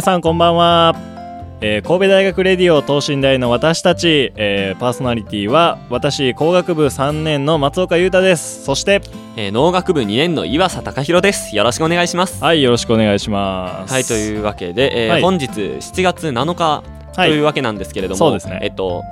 皆さんこんばんは、えー、神戸大学レディオ等身大の私たち、えー、パーソナリティは私工学部3年の松岡裕太です。そして、えー、農学部2年の岩佐隆弘です。よろしくお願いします。はいよろしくお願いします。はいというわけで、えー、はい、本日7月7日というわけなんですけれども、はい、そうですね。えっと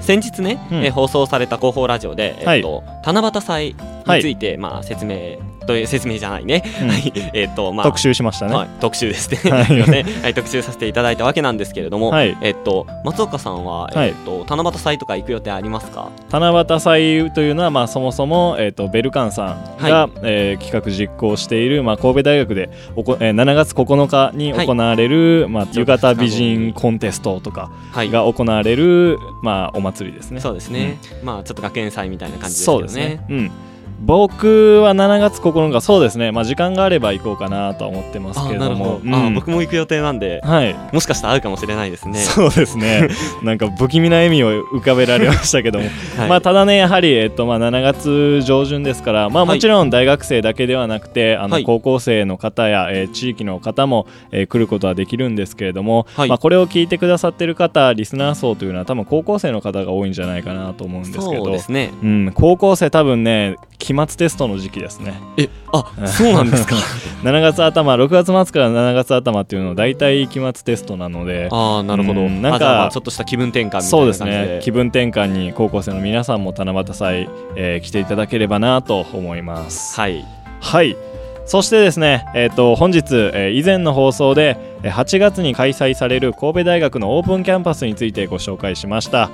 先日ね、うん、え放送された広報ラジオで、えっと、はい、七夕祭について、まあ、説明という説明じゃないね、うん、はい、えっ、とまあ。特集しましたね、はい、特集ですね、はい、はい、特集させていただいたわけなんですけれども、はい、えっ、と松岡さんは、えっ、と七夕祭とか行く予定ありますか？七夕祭というのはまあそもそもえっ、とベルカンさんが、はい、えー、企画実行しているまあ神戸大学でおこ、えー、7月9日に行われる、まあ浴衣美人コンテストとかが行われる、まあお祭りですね。そうですね。うん、まあちょっと学園祭みたいな感じですね。そうですね。うん。僕は7月9日そうですね、まあ、時間があれば行こうかなとは思ってますけれども、うん、あ僕も行く予定なんで、はい、もしかしたら会うかもしれないですね。そうですね。なんか不気味な笑みを浮かべられましたけども、はい、まあ、ただねやはり、えっとまあ、7月上旬ですから、まあ、もちろん大学生だけではなくて、はい、あの高校生の方や、えー、地域の方も、えー、来ることはできるんですけれども、まあ、これを聞いてくださってる方リスナー層というのは多分高校生の方が多いんじゃないかなと思うんですけど。そうですね、うん、高校生多分ね期末テストの時期ですね。えあそうなんですか？7月頭6月末から7月頭っていうのは大体期末テストなので。ああなるほど、うん、なんかちょっとした気分転換みたいなそうですね。気分転換に高校生の皆さんも七夕祭、えー、来ていただければなと思います。はい。はい。そしてですね、えー、と本日、えー、以前の放送で8月に開催される神戸大学のオープンキャンパスについてご紹介しました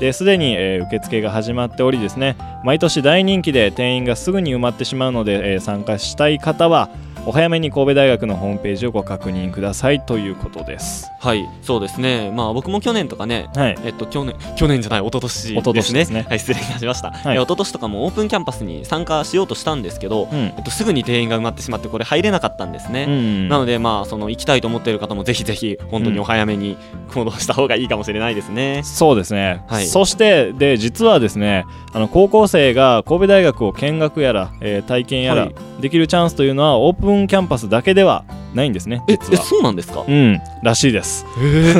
ですでに、えー、受付が始まっておりですね。毎年大人気で店員がすぐに埋まってしまうので、えー、参加したい方はお早めに神戸大学のホームページをご確認くださいということです。はいそうですね。まあ僕も去年とかね、はい、えっと去年去年じゃない一昨年ですね。ですね。はい失礼いたしました、はい、一昨年とかもオープンキャンパスに参加しようとしたんですけど、うん、えっと、すぐに定員が埋まってしまってこれ入れなかったんですね、うん。うん、なのでまあその行きたいと思っている方もぜひぜひ本当にお早めに行動した方がいいかもしれないですね、うん、そうですね、はい、そしてで実はですねあの高校生が神戸大学を見学やら、えー、体験やらできるチャンスというのはオープンキャンパスだけではないんですね実は。そうなんですか？うんらしいです。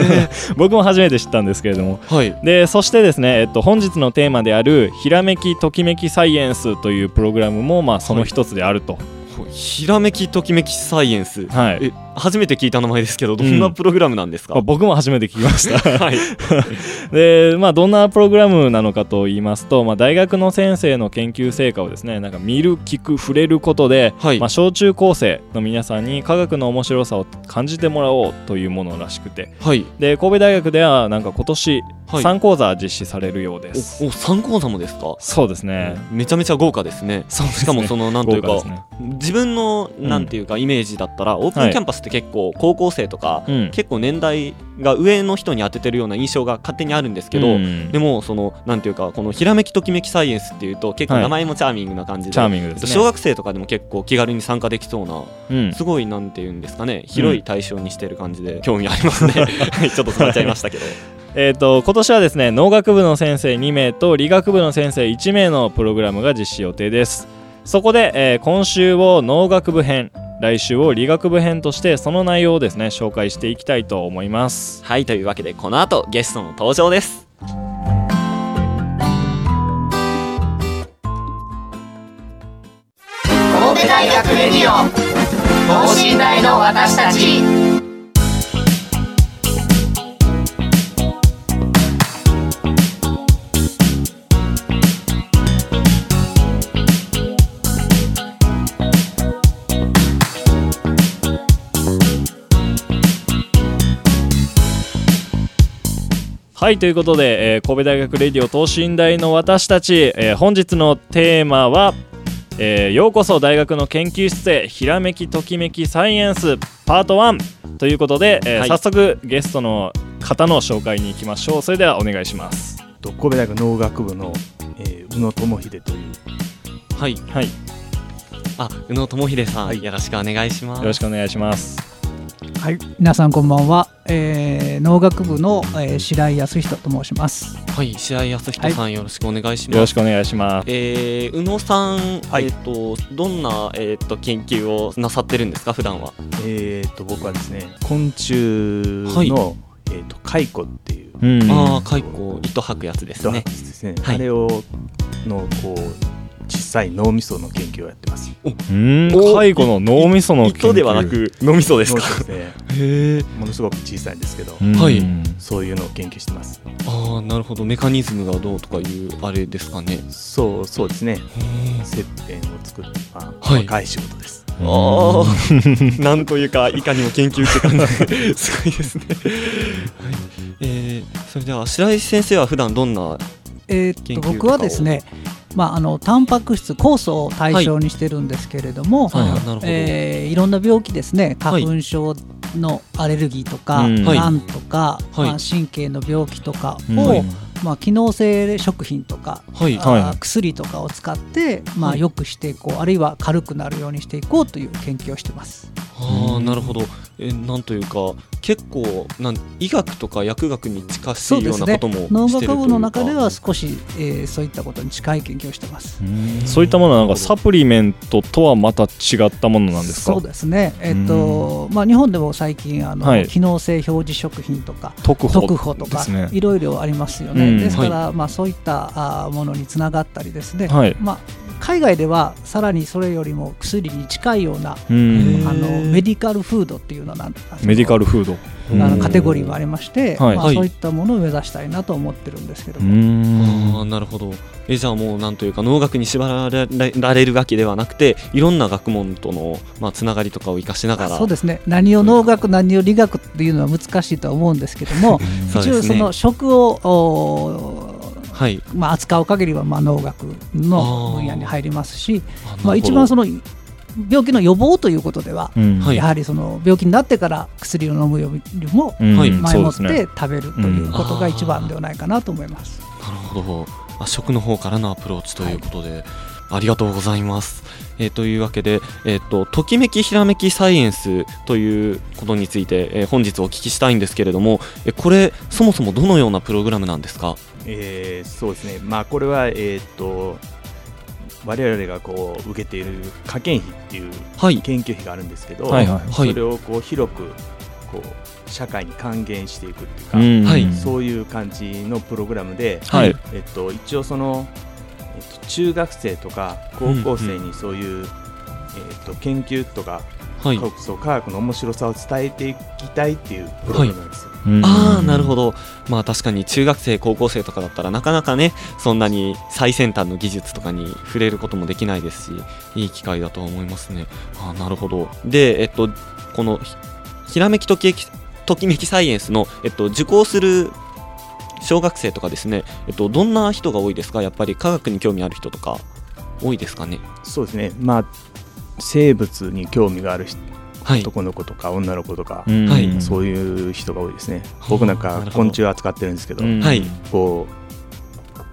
僕も初めて知ったんですけれども、はい、でそしてですね、えっと、本日のテーマである「ひらめきときめきサイエンス」というプログラムも、まあ、その一つであると。はいひらめきときめきサイエンス、はい、初めて聞いた名前ですけどどんなプログラムなんですか、うん、僕も初めて聞きました。はい、でまあどんなプログラムなのかと言いますと、まあ、大学の先生の研究成果をですねなんか見る聞く触れることで、はい、まあ、小中高生の皆さんに科学の面白さを感じてもらおうというものらしくて、はい、で神戸大学ではなんか今年3講座実施されるようです、おお3講座もですか？そうですね。めちゃめちゃ豪華ですね。しかもそのなんというか、ね、自分のなんていうかイメージだったら、オープンキャンパスって結構高校生とか、結構年代が上の人に当ててるような印象が勝手にあるんですけど、でもそのなんていうかこのひらめきときめきサイエンスっていうと結構名前もチャーミングな感じで,、小学生とかでも結構気軽に参加できそうな、すごいなんていうんですかね。広い対象にしてる感じで興味ありますね。ちょっと触っちゃいましたけど。えーと、今年はですね農学部の先生2名と理学部の先生1名のプログラムが実施予定です。そこで、えー、今週を農学部編来週を理学部編としてその内容をですね紹介していきたいと思います。はいというわけでこの後ゲストの登場です。神戸大学レディオ等身大の私たちははいということで、えー、神戸大学レディオ等身大の私たち、えー、本日のテーマは、えー、ようこそ大学の研究室へひらめきときめきサイエンスパート1ということで、えー、はい、早速ゲストの方の紹介に行きましょう。それではお願いします。神戸大学農学部の、えー、宇野智秀という。はい。はい。あ宇野智秀さん、はい、よろしくお願いします。よろしくお願いしますはい、皆さんこんばんは、えー、農学部の、えー、白井康人と申します。はい。白井康人さん、はい、よろしくお願いします。よろしくお願いします。えー、宇野さん、はい、えっ、ー、とどんなえっ、ー、と研究をなさってるんですか普段は？えっ、ー、と僕はですね昆虫の、はい、えっ、と蚕っていう、うん、ああ蚕糸吐くやつですねですね、はい、あれをのこう実際脳みその研究をやってます。うん介護の脳みその研究。ではなく脳みそですか？ですね。へものすごく小さいんですけどはい。そういうのを研究してます。ああなるほど。メカニズムがどうとかいうあれですかね。そうそうですね。切片を作るまあ、はい、若い仕事です。ああ なんというかいかにも研究って感じ。すごいですね、はい。えー、それでは白石先生は普段どんなえー、っと僕はですねまあ、あのタンパク質酵素を対象にしてるんですけれども、はい。はい。えー、いろんな病気ですね。花粉症のアレルギーとか、が、ん、とか、まあ、神経の病気とかを、まあ、機能性食品とか、はい。はい、薬とかを使って、まあ、よくしていこうあるいは軽くなるようにしていこうという研究をしてます。あなるほど。えなんというか結構なん医学とか薬学に近しいようなことも、ね、農学部の中では少し、えー、そういったことに近い研究をしてます。そういったものはなんかサプリメントとはまた違ったものなんですか？そうですね、えーとまあ、日本でも最近あの、はい、機能性表示食品とか特保とか、ね、いろいろありますよね、ですから、はい、まあ、そういったあものにつながったりですね、はい、まあ海外ではさらにそれよりも薬に近いようなあのメディカルフードっていうのなんメディカルフード。あのカテゴリーもありまして、はい、まあ、そういったものを目指したいなと思ってるんですけど。も。あなるほど。えじゃあもうなんというか農学に縛られるわけではなくていろんな学問との、まあ、つながりとかを生かしながら。そうですね。何を農学何を理学っていうのは難しいとは思うんですけども一応その食をはい、まあ、扱う限りはまあ農学の分野に入りますしまあ、一番その病気の予防ということでは、うん、やはりその病気になってから薬を飲むよりも前もって食べるということが一番ではないかなと思います。なるほど。あ食の方からのアプローチということで、はい、ありがとうございます。えー、というわけで、えーと、ときめきひらめきサイエンスということについて、えー、本日お聞きしたいんですけれども、えこれそもそもどのようなプログラムなんですか？えー、そうですね、まあ、これは、えーと、我々がこう受けている科研費っていう研究費があるんですけど、はいはいはい、それをこう広くこう社会に還元していくっていうか、うん。はい、そういう感じのプログラムで、はい、えっと、一応その、えっと、中学生とか高校生にそういう、うんうん、えっと、研究とか、はい、そう科学の面白さを伝えていきたいっていうプログラムなんですよ。ああなるほど。まあ確かに中学生高校生とかだったらなかなかねそんなに最先端の技術とかに触れることもできないですしいい機会だと思いますね。あなるほど。でえっとこのひらめきときときめきサイエンスの、えっと、受講する小学生とかですね、えっと、どんな人が多いですか？やっぱり科学に興味ある人とか多いですかね？そうですね。まあ生物に興味がある人はい、男の子とか女の子とか、はい、そういう人が多いですね。僕なんか昆虫扱ってるんですけど、はい、こう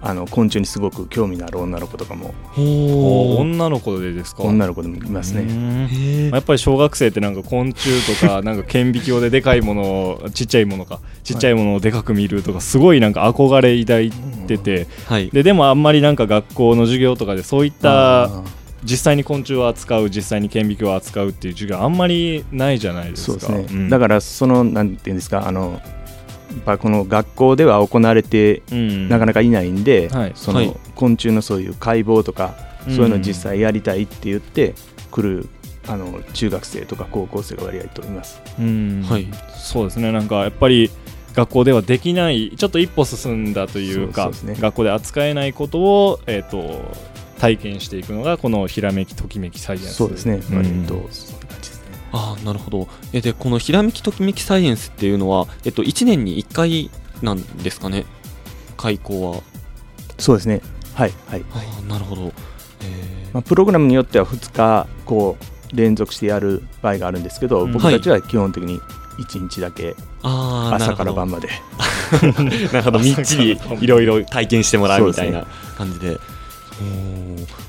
あの昆虫にすごく興味のある女の子とかも女の子でですか？女の子でもいますね。やっぱり小学生ってなんか昆虫とか なんか顕微鏡ででかいものをちっちゃいものかちっちゃいものをでかく見るとかすごいなんか憧れ抱いてて、はい、ででもあんまりなんか学校の授業とかでそういった実際に昆虫を扱う実際に顕微鏡を扱うっていう授業あんまりないじゃないですか。そうですね、うん、だからそのなんていうんですかあのやっぱこの学校では行われてなかなかいないんで、うんはい、その昆虫のそういう解剖とか、そういうのを実際やりたいって言って来るあの中学生とか高校生が割合といます。はい、そうですね。なんかやっぱり学校ではできないちょっと一歩進んだというか、ね、学校で扱えないことを、えーと体験していくのがこのひらめきときめきサイエンスそうですね、うん、と。あなるほど。えでこのひらめきときめきサイエンスっていうのは、えっと、1年に1回なんですかね？開講は。そうですね。はいはい。あなるほど、えー。まあ、プログラムによっては2日こう連続してやる場合があるんですけど、うん、僕たちは基本的に1日だけ朝から晩まで。なるほど。みっちり いろいろ体験してもらうみたいな感じで。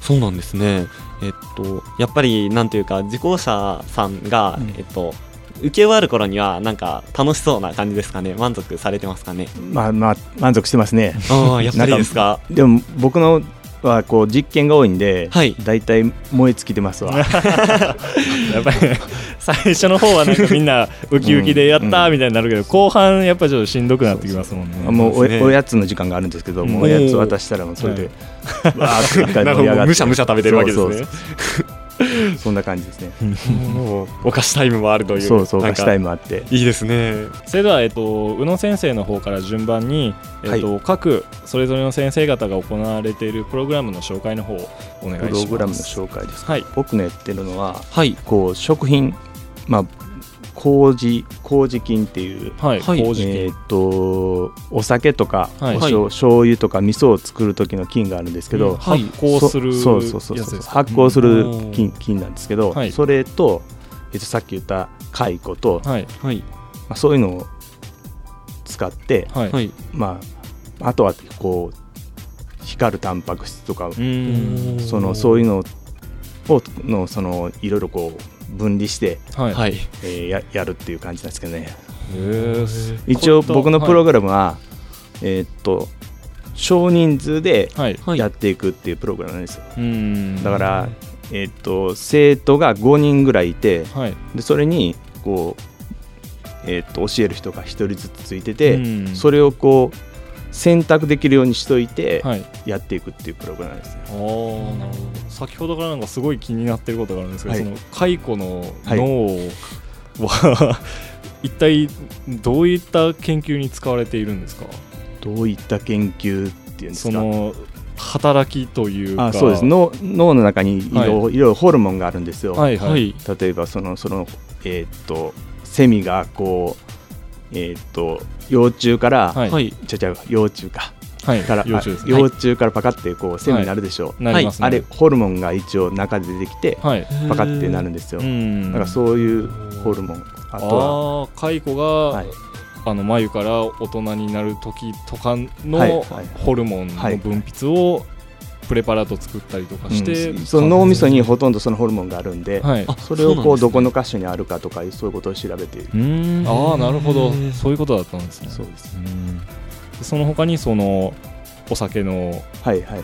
そうなんですね。えっと、やっぱりなんていうか受講者さんが、うん、えっと、受け終わる頃にはなんか楽しそうな感じですかね。満足されてますかね。まあまあ満足してますね。ああやっぱりですかでも僕のはこう実験が多いんで、はい、大体燃え尽きてますわ。やっぱり、ね、最初の方はなんかみんなウキウキでやったみたいになるけど、うん、後半やっぱりちょっとしんどくなってきますもんね。もうお,、おやつの時間があるんですけどもうおやつ渡したらもうそれで、わーって一回盛り上がって。むしゃむしゃ食べてるわけですね そんな感じですね。お菓子タイムもあるという。そうそう、お菓子タイムあって。いいですね。それでは、えっと、宇野先生の方から順番に、えっと、はい、各それぞれの先生方が行われているプログラムの紹介の方をお願いします。プログラムの紹介です。はい。僕のやってるのは、はい、こう食品、まあ麹麹菌っていう、はい、えー、っとお酒とか、はい、お醤油とか味噌を作る時の菌があるんですけど、発酵するそうそうそうそう発酵する菌菌なんですけど、はい、それと、えっと、さっき言った蚕と、はい。まあ、そういうのを使って、はい。まあ、あとはこう光るタンパク質とかそのそういうのをのそのいろいろこう分離して、はい。えー、ややるっていう感じなんですけどね。一応僕のプログラムは、はい、えー、っと少人数でやっていくっていうプログラムなんですよ、はい、だから、えー、っと生徒が5人ぐらいいて、はい、でそれにこう、えー、っと教える人が1人ずつついててそれをこう選択できるようにしといてやっていくっていうプログラムですね。はい、先ほどからなんかすごい気になってることがあるんですけど、はい、その蚕の脳は、はい、一体どういった研究に使われているんですか？どういった研究っていうんですか？その働きというか。あそうです。脳脳の中にいろ,、はい、いろいろホルモンがあるんですよ。はいはい、例えばそのその、えー、っとセミがこうえー、っと幼虫から、はい、ちゃちゃ幼虫か、はい、から幼虫、ね、幼虫からパカってこう線になるでしょ？う、はい、あれホルモンが一応中で出てきて、はい、パカってなるんですよ。だからそういうホルモン。あとは蚕が、はい、あの眉から大人になる時とかのホルモンの分泌をプレパラート作ったりとかして、うん、その脳みそにほとんどそのホルモンがあるんで、はい、それをこうどこの箇所にあるかとかそういうことを調べて。いるああなるほど。そういうことだったんですね。そうです。その他にそのお酒のはいはい。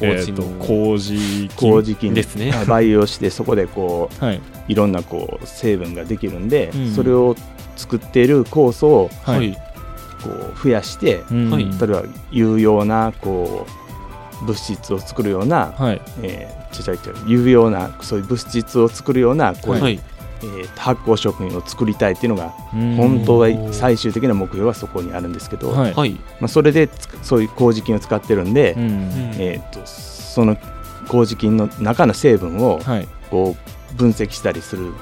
麹の麹麹菌。ですね。培養してそこでこう、はい、いろんなこう成分ができるんで、うん、それを作っている酵素を、はい、こう増やして、うん、例えば有用なこう物質を作るような、はい、えー、ちゃちゃ有用なそういう物質を作るようなこういう、はい、えー、発酵食品を作りたいっていうのが本当は最終的な目標はそこにあるんですけど、はい、まあ、それでそういう麹菌を使ってるんで、えーと、その麹菌の中の成分をこう分析したりする、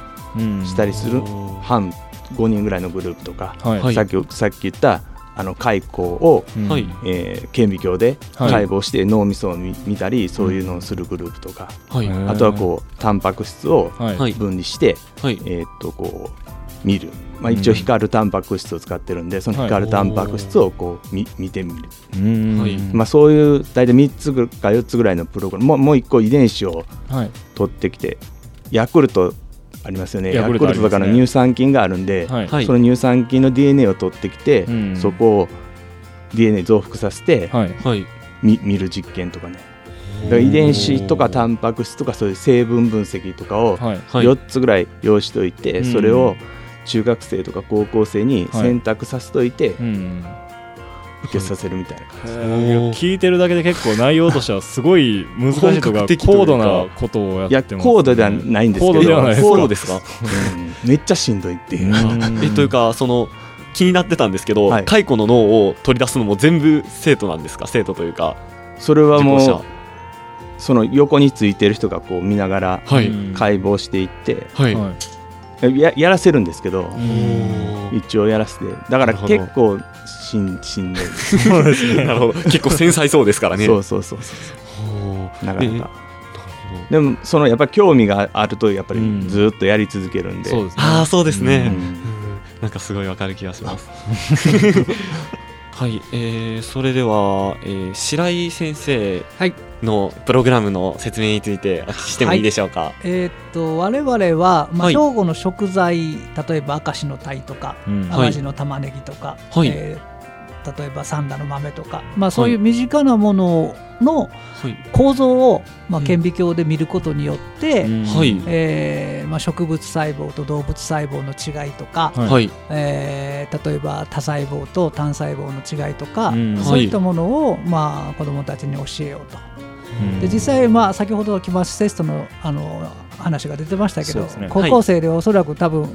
したりする半5人ぐらいのグループとか、さっきさっき言ったあの蚕を、はい。えー、顕微鏡で解剖して脳みそを見たりそういうのをするグループとか、はい、あとはこうタンパク質を分離して、はい、えー、っとこう見る、まあ、一応光るタンパク質を使ってるんでその光るタンパク質をこう見見てみる、はい。まあ、そういう大体3つか4つぐらいのプログラムもうもう1個遺伝子を取ってきて、ヤクルトありますよね。ヤクルトとかの乳酸菌があるんで、はい、その乳酸菌の DNA を取ってきて、うん、そこを DNA 増幅させて、はい、見見る実験とかね。遺伝子とかタンパク質とかそういう成分分析とかを4つぐらい用意しておいて、それを中学生とか高校生に選択させといて、受けさせるみたいな感じ、聞いてるだけで結構内容としてはすごい難しいとか高度なことをやってます、ね、高度ではないんですけど。高度ですか、うん、めっちゃしんどいっていう。えというかその気になってたんですけど、はい、蚕の脳を取り出すのも全部生徒なんですか？生徒というか。それはもうその横についてる人がこう見ながら解剖していって、はい、ややらせるんですけど一応やらせて。だから結構しんしんどい。そうですね。なるほど。結構繊細そうですからね。そうそうそうそうなかなか。でもそのやっぱり興味があるとやっぱりずっとやり続けるんで、うん、ああそうですね、うん、なんかすごいわかる気がします。はい、えー、それでは、えー、白井先生のプログラムの説明についてお聞きしてもいいでしょうか？はい、えー、っと我々は、まあ、兵庫の食材、例えば明石の鯛とか、うん、淡路の玉ねぎとか、はい、えー例えば三田の豆とか、まあ、そういう身近なものの構造を、まあ、顕微鏡で見ることによって、はい。えーまあ、植物細胞と動物細胞の違いとか、はい。えー、例えば多細胞と単細胞の違いとか、そういったものを、まあ、子どもたちに教えようと。で実際、まあ、先ほど期末テストのあの話が出てましたけど、ね、高校生でおそらく多分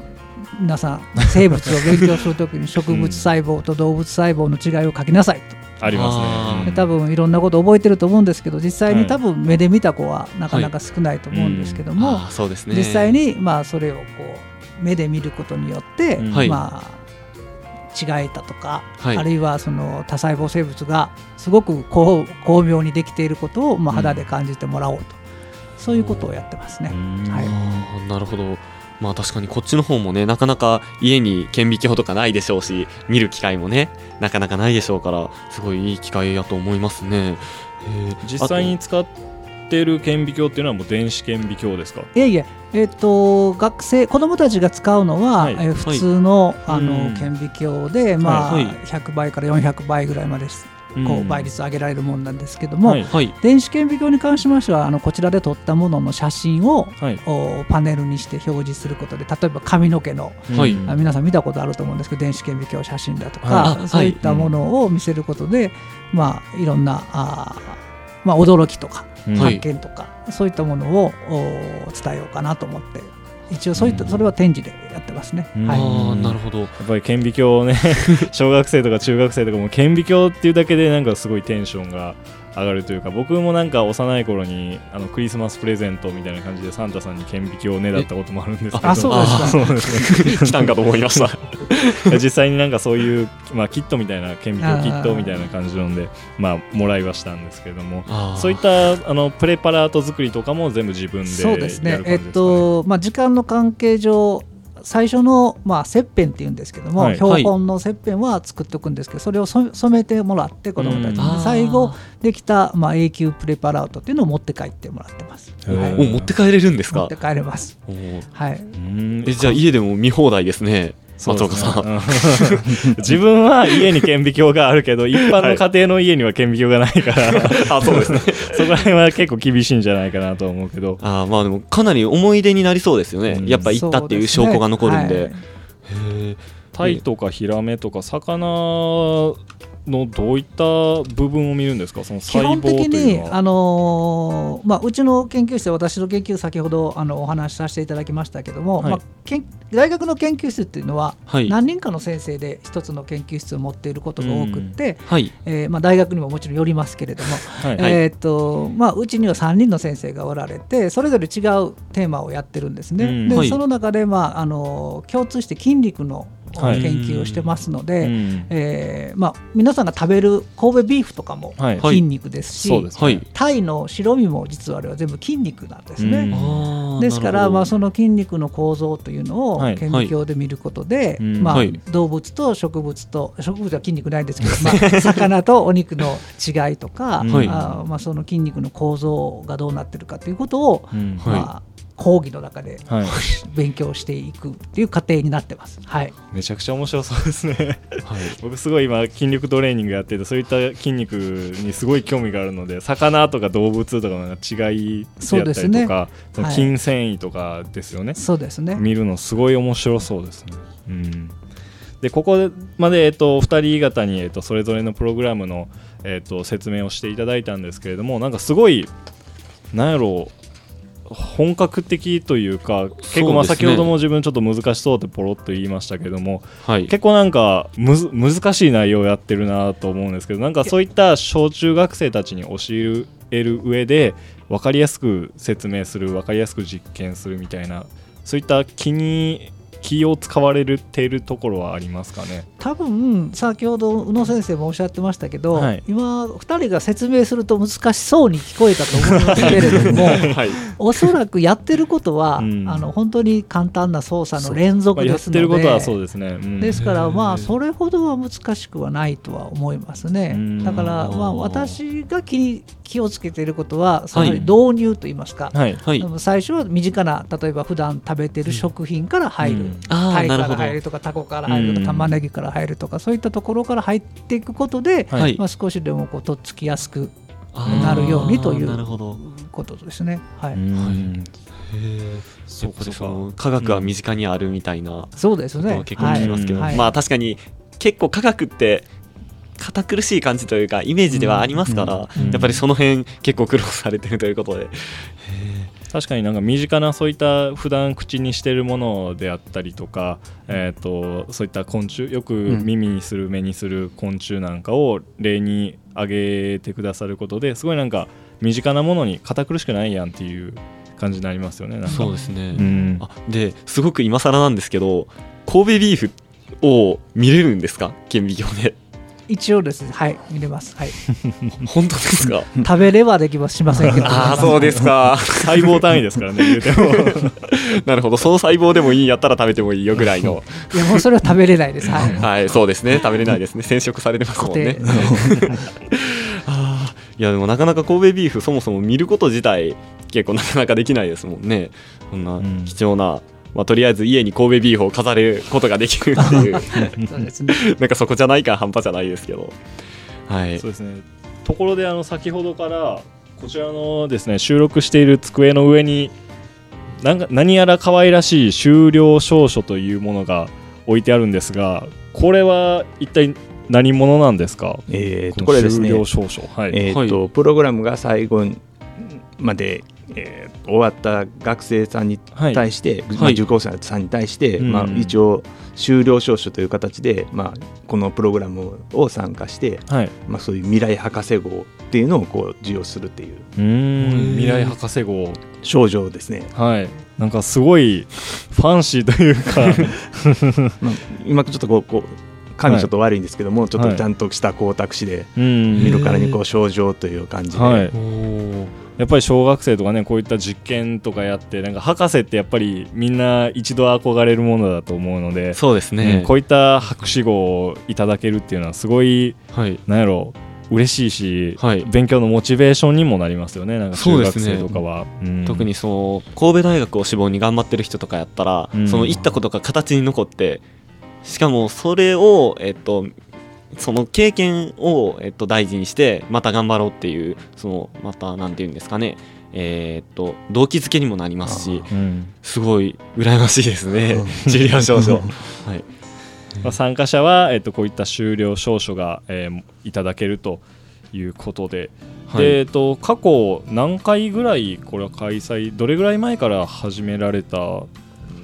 皆さん生物を勉強するときに植物細胞と動物細胞の違いを書きなさいと。ありますね。多分いろんなこと覚えてると思うんですけど実際に多分目で見た子はなかなか少ないと思うんですけども、そうですね、実際にまあそれをこう目で見ることによって、まあ違えたとか、はい、あるいはその多細胞生物がすごく巧妙にできていることをまあ肌で感じてもらおうと、そういうことをやってますね。はい、なるほど。まあ確かにこっちの方もねなかなか家に顕微鏡とかないでしょうし見る機会もねなかなかないでしょうからすごいいい機会やと思いますね。実際に使ってる顕微鏡っていうのはもう電子顕微鏡ですか？いえいええっ、ー、と学生子どもたちが使うのは、はい、えー、普通のはい、あの顕微鏡で、まあ、はい、100倍から400倍ぐらいまでこう倍率を上げられるものなんですけども、はい、電子顕微鏡に関しましてはあのこちらで撮ったものの写真を、はい、パネルにして表示することで例えば髪の毛の、はい、皆さん見たことあると思うんですけど電子顕微鏡写真だとか、そういったものを見せることで、まあ、いろんなあ、まあ、驚きとか発見とか、そういったものを伝えようかなと思って。一応そういった、それは展示でやってますね。はい、あなるほど。やっぱり顕微鏡ね 小学生とか中学生とかも顕微鏡っていうだけでなんかすごいテンションが上がるというか僕もなんか幼い頃にあのクリスマスプレゼントみたいな感じでサンタさんに顕微鏡をねだったこともあるんですけど。あそうですか。来たんかと思いました。実際になんかそういう、まあ、キットみたいな顕微鏡キットみたいな感じのでまあもらいはしたんですけれども。そういったあのプレパラート作りとかも全部自分でやる感じですかね。そうですね。えっとまあ、時間の関係上最初の、まあ、切片っていうんですけども、はい、標本の切片は作っておくんですけどそれを染めてもらって子どもたちに。最後できた、まあ、永久プレパラートっていうのを持って帰ってもらってます。はい、持って帰れるんですか？持って帰れます。はい、えじゃあ家でも見放題ですね。松岡さん、自分は家に顕微鏡があるけど一般の家庭の家には顕微鏡がないから、あそうですねそこら辺は結構厳しいんじゃないかなと思うけど。あまあでもかなり思い出になりそうですよね、うん、やっぱ行ったっていう証拠が残るんで。でね。はい、へタイとかヒラメとか魚のどういった部分を見るんですか？その細胞というのは。基本的に、あのー、まあ、うちの研究室で私の研究先ほどあのお話しさせていただきましたけども、はい、まあ、大学の研究室っていうのは、何人かの先生で一つの研究室を持っていることが多くて、はい、えー、まあ、大学にももちろんよりますけれども、はい、えーとまあ、うちには3人の先生がおられてそれぞれ違うテーマをやってるんですね。でその中で、まあ、あの共通して筋肉の研究をしてますので、はい、えー、まあ、皆さんが食べる神戸ビーフとかも筋肉ですし、はい、タイの白身も実はあれは全部筋肉なんですね。ですから、まあ、その筋肉の構造というのを顕微鏡で見ることで、まあ、動物と植物と植物は筋肉ないですけど、まあ、魚とお肉の違いとか、あまあ、その筋肉の構造がどうなってるかということを、まあ講義の中で、はい、勉強していくっていう過程になってます。はい。めちゃくちゃ面白そうですね。はい、僕すごい今筋力トレーニングやっててそういった筋肉にすごい興味があるので魚とか動物とかの違いであったりとか、ね、筋繊維とかですよね。そうですね。見るのすごい面白そうですね。うん。でここまで、えっと、2人方に、えっと、それぞれのプログラムの、えっと、説明をしていただいたんですけれどもなんかすごいなんやろう本格的というか結構まあ先ほども自分ちょっと難しそうってポロッと言いましたけども、はい、結構なんかむず難しい内容をやってるなと思うんですけどなんかそういった小中学生たちに教える上で分かりやすく説明する分かりやすく実験するみたいなそういった気に気を使われているところはありますかね？多分先ほど宇野先生もおっしゃってましたけど、はい、今2人が説明すると難しそうに聞こえたと思いますけれども、はい、おそらくやってることは、うん、あの本当に簡単な操作の連続ですので、まあ、やってることはそうですね、うん、ですからまあそれほどは難しくはないとは思いますね。だからまあ私が気に気をつけていることはその導入といいますか、はい。はい、最初は身近な例えば普段食べてる食品から入る、うん、タイから入るとかタコから入るとか玉ねぎから入るとかそういったところから入っていくことで、はい、まあ、少しでもこうとっつきやすくなるようにということですね。はい、そうその科学は身近にあるみたいな、そうですね。結構聞きますけど、はい、まあ確かに結構科学って堅苦しい感じというかイメージではありますから、うん。うん、やっぱりその辺結構苦労されてるということで。確かになんか身近なそういった普段口にしてるものであったりとか、えーと、そういった昆虫よく耳にする、目にする昆虫なんかを例に挙げてくださることですごいなんか身近なものに堅苦しくないやんっていう感じになりますよねそうですね、うん、あですごく今更なんですけど神戸ビーフを見れるんですか？顕微鏡で一応ですねはい見れます。はい。本当ですか？食べればできます。しませんけど。ああそうですか。細胞単位ですからね言うても。なるほど。その細胞でもいいんやったら食べてもいいよぐらいの。いやもうそれは食べれないです。はい、はい、そうですね。食べれないですね。染色されてますもんね。あいやでもなかなか神戸ビーフそもそも見ること自体結構なかなかできないですもんね。そんな貴重な、まあ、とりあえず家に神戸ビーフを飾ることができるっていう。なんかそこじゃないか半端じゃないですけど、はい、そうですね。ところであの先ほどからこちらのですね収録している机の上になんか何やら可愛らしい終了証書というものが置いてあるんですがこれは一体何者なんですか、えー、とこれですね、終了証書。はい。えーと、はい、プログラムが最後までえー、終わった学生さんに対して、はい、まあ、受講者さんに対して、はい、まあ、一応修了証書という形で、まあ、このプログラムを参加して、はい、まあ、そういう未来博士号っていうのをこう授与するっていう。未来博士号。賞状ですね。はい。なんかすごいファンシーというか。まあ、今ちょっとこうこう紙ちょっと悪いんですけども、はい、ちょっとちゃんとした光沢紙で見るからにこう症状という感じで、はいやっぱり小学生とかねこういった実験とかやってなんか博士ってやっぱりみんな一度憧れるものだと思うのでそうですね、うん、こういった博士号をいただけるっていうのはすごい、はい、なんやろう嬉しいし、はい、勉強のモチベーションにもなりますよね、なんか中学生とかは。ねうん、特にそう神戸大学を志望に頑張ってる人とかやったら、うん、その行ったことが形に残って、しかもそれを、えっと、その経験を、えっと、大事にしてまた頑張ろうっていうそのまたなんていうんですかね。えー、っと動機づけにもなりますし、うん、すごい羨ましいですね、終了証書。はい。まあ、参加者は、えっと、こういった終了証書が、えー、いただけるということで。はい、でえっと、過去何回ぐらいこれは開催どれぐらい前から始められた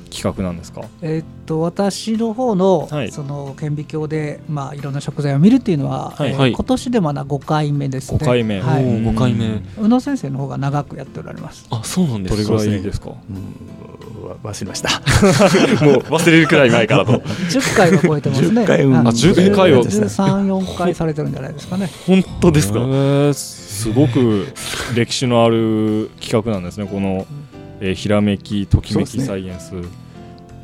企画なんですか、えー、っと私の方の、はい、その顕微鏡で、まあ、いろんな食材を見るっていうのは、はい。えー、今年でまだ5回目ですね。5回目、はい、5回目。宇野先生の方が長くやっておられます。あそうなんですどれぐらいですか、忘れました。もう忘れるくらい前からと。10回は超えてますね。10回、うん、あ10回を134回されてるんじゃないですかね。本当ですか？すごく歴史のある企画なんですねこの、えー、ひらめきときめきサイエンス、ね、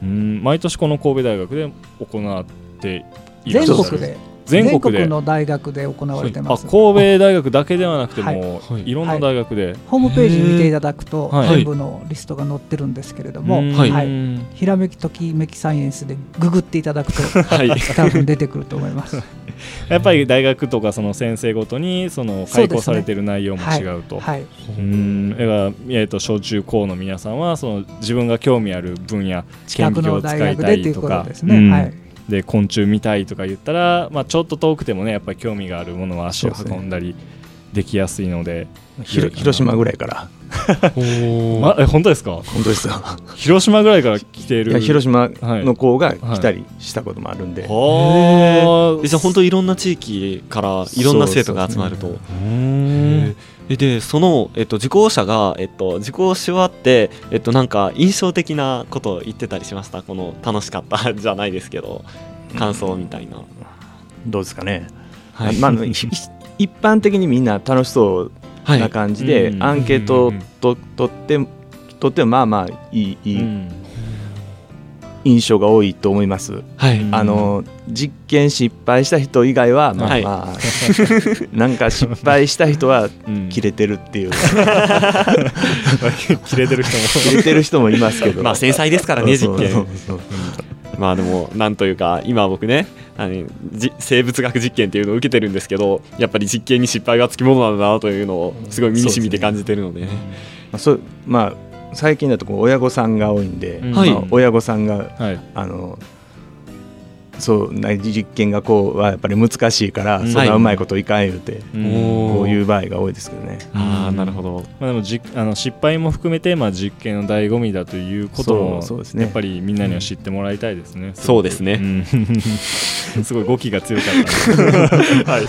うん毎年この神戸大学で行っていらっしゃる。全国で全国で。の大学で行われてます、はい、神戸大学だけではなくても、はい、い。ろんな大学で、はい、ホームページ見ていただくと、全部のリストが載ってるんですけれども、はい。ひらめきときめきサイエンスでググっていただくと、はい、多分出てくると思います。やっぱり大学とかその先生ごとにその開講されてる内容も違うと。うね、はい、うん。だから、えーと、小中高の皆さんはその自分が興味ある分野近くの大学でということですね。うん、はいで昆虫見たいとか言ったら、まあ、ちょっと遠くてもねやっぱり興味があるものは足を運んだりできやすいので、ね、広島ぐらいから。ま、え本当ですか？本当ですよ。広島ぐらいから来てる。広島の子が来たりしたこともあるんで、はい。はい、じゃあ本当いろんな地域からいろんな生徒が集まるとでその、えっと、受講者が、えっと、受講し終わって、えっと、なんか印象的なことを言ってたりしました？この楽しかった？じゃないですけど感想みたいな、うん、どうですかね、はい、まあ、一般的にみんな楽しそうな感じで、はい、アンケートととってとってもまあまあいいいい印象が多いと思います。はい、あの実験失敗した人以外はまあまあ、はい、なんか失敗した人は切れてるっていう、切れてる人も。切れてる人もいますけど、まあ繊細ですからね実験。まあでもなんというか今僕ねあの生物学実験っていうのを受けてるんですけどやっぱり実験に失敗がつきものなんだなというのをすごい身にしみて感じてるので、ね、まあ、そまあ最近だとこう親御さんが多いんで、まあ、親御さんが、はい、あのそう実験がこうはやっぱり難しいから、そんなうまいこといかん言うて、こういう場合が多いですけどね。あなるほど、まあ、でもじあの失敗も含めて、まあ、実験の醍醐味だということもそうです、ね、やっぱりみんなには知ってもらいたいですね。そうですね、すごい語気が強かった、はい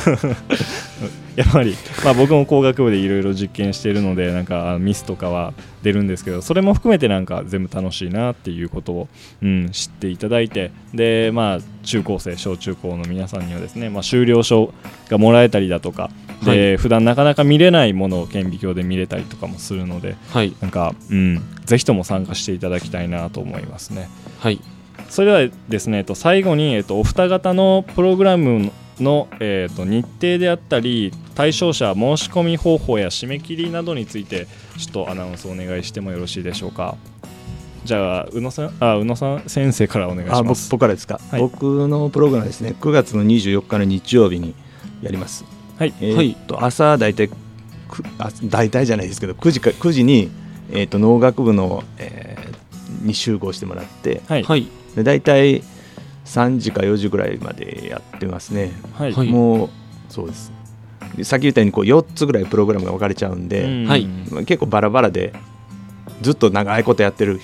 やっぱり、まあ、僕も工学部でいろいろ実験しているのでなんかミスとかは出るんですけどそれも含めてなんか全部楽しいなっていうことを、うん、知っていただいてで、まあ、中高生小中高の皆さんにはですね、まあ、修了証がもらえたりだとかで、はい、普段なかなか見れないものを顕微鏡で見れたりとかもするので、はい、なんか、うん、ぜひとも参加していただきたいなと思いますね。はい。それではですね、最後に、えっと、お二方のプログラムの、えーと、日程であったり対象者申し込み方法や締め切りなどについてちょっとアナウンスお願いしてもよろしいでしょうか。じゃあ宇野さんあ宇野さん先生からお願いします。僕からですか、はい、僕のプログラムですね。9月の24日の日曜日にやります。はい、えーと、朝大体あ大体じゃないですけど9時か9時に、えーと、農学部の、えー、に集合してもらって、はい、で大体3時か4時ぐらいまでやってますね、はい、もうそうです。さっき言ったようにこう4つぐらいプログラムが分かれちゃうんで、はい、結構バラバラでずっと長いことやってる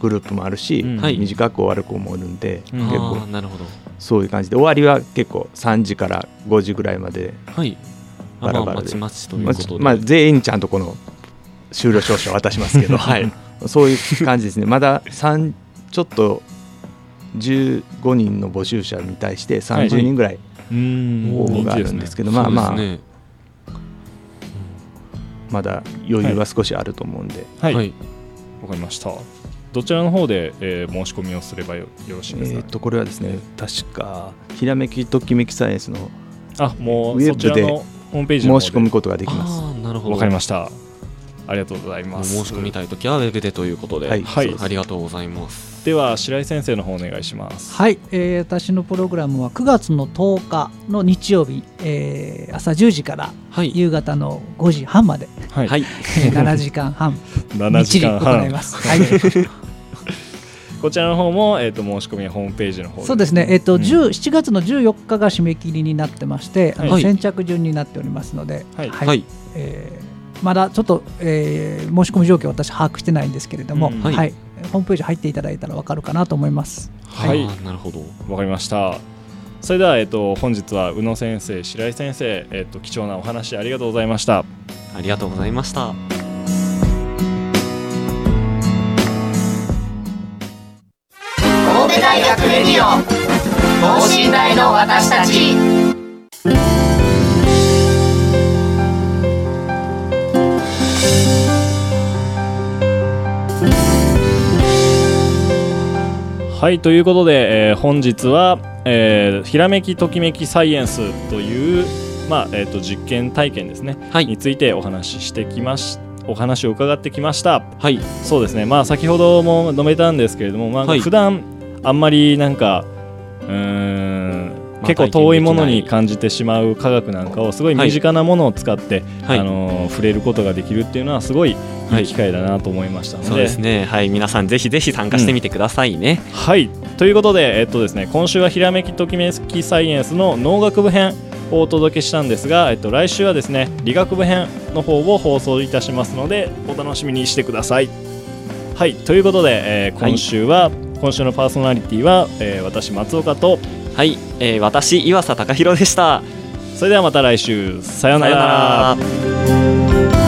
グループもあるし、はい、短く終わる子もいるんで、結構。なるほど。そういう感じで終わりは結構3時から5時ぐらいまでバラバラで、まあ、まあ、全員ちゃんとこの終了証書渡しますけど、はい、そういう感じですね。まだ3ちょっと15人の募集者に対して30人ぐらい応募があるんですけど、まあまあ、まだ余裕は少しあると思うんで。はい、わ、かりました。どちらの方で、えー、申し込みをすればよろしいですか、えー、とこれはですね確かひらめきときめきサイエンスのあもうウェブでホームページ申し込むことができます。なるほど。わかりましたありがとうございます。申し込みたいときはウェブでということで、はい、はい、ありがとうございます。では白井先生の方お願いします。はい、えー、私のプログラムは9月の10日の日曜日、えー、朝10時から夕方の5時半まで、はい。はい、7時間半 7時間半。行います、はい。こちらの方も、えーと、申し込みはホームページの方そうですね、えーとうん、7月の14日が締め切りになってまして、はい、先着順になっておりますので、はい。はい、えー、まだちょっと、えー、申し込み状況私把握してないんですけれども、うん、はい、はい、ホームページ入っていただいたら分かるかなと思います。はい、なるほど。分かりました。それでは、えっと、本日は宇野先生白井先生、えっと、貴重なお話ありがとうございました。ありがとうございました。神戸大学レディオ等身大の私たちはいということで、えー、本日は、えー、ひらめきときめきサイエンスという、まあえーと、実験体験ですね、はい、についてお話ししてきましお話を伺ってきました。はい。そうですね。まあ先ほども述べたんですけれども、まあ、普段あんまりなんかうん結構遠いものに感じてしまう科学なんかをすごい身近なものを使って、はい、あの触れることができるっていうのはすごいいい機会だなと思いましたので、そうですね。はい。皆さんぜひぜひ参加してみてくださいね、うん、はい。ということでえっとですね今週はひらめきときめきサイエンスの農学部編をお届けしたんですが、えっと、来週はですね理学部編の方を放送いたしますのでお楽しみにしてください。はい。ということで、えー、今週は、はい、今週のパーソナリティは、えー、私松岡とはい、えー、私岩佐隆弘でした。それではまた来週。さようなら。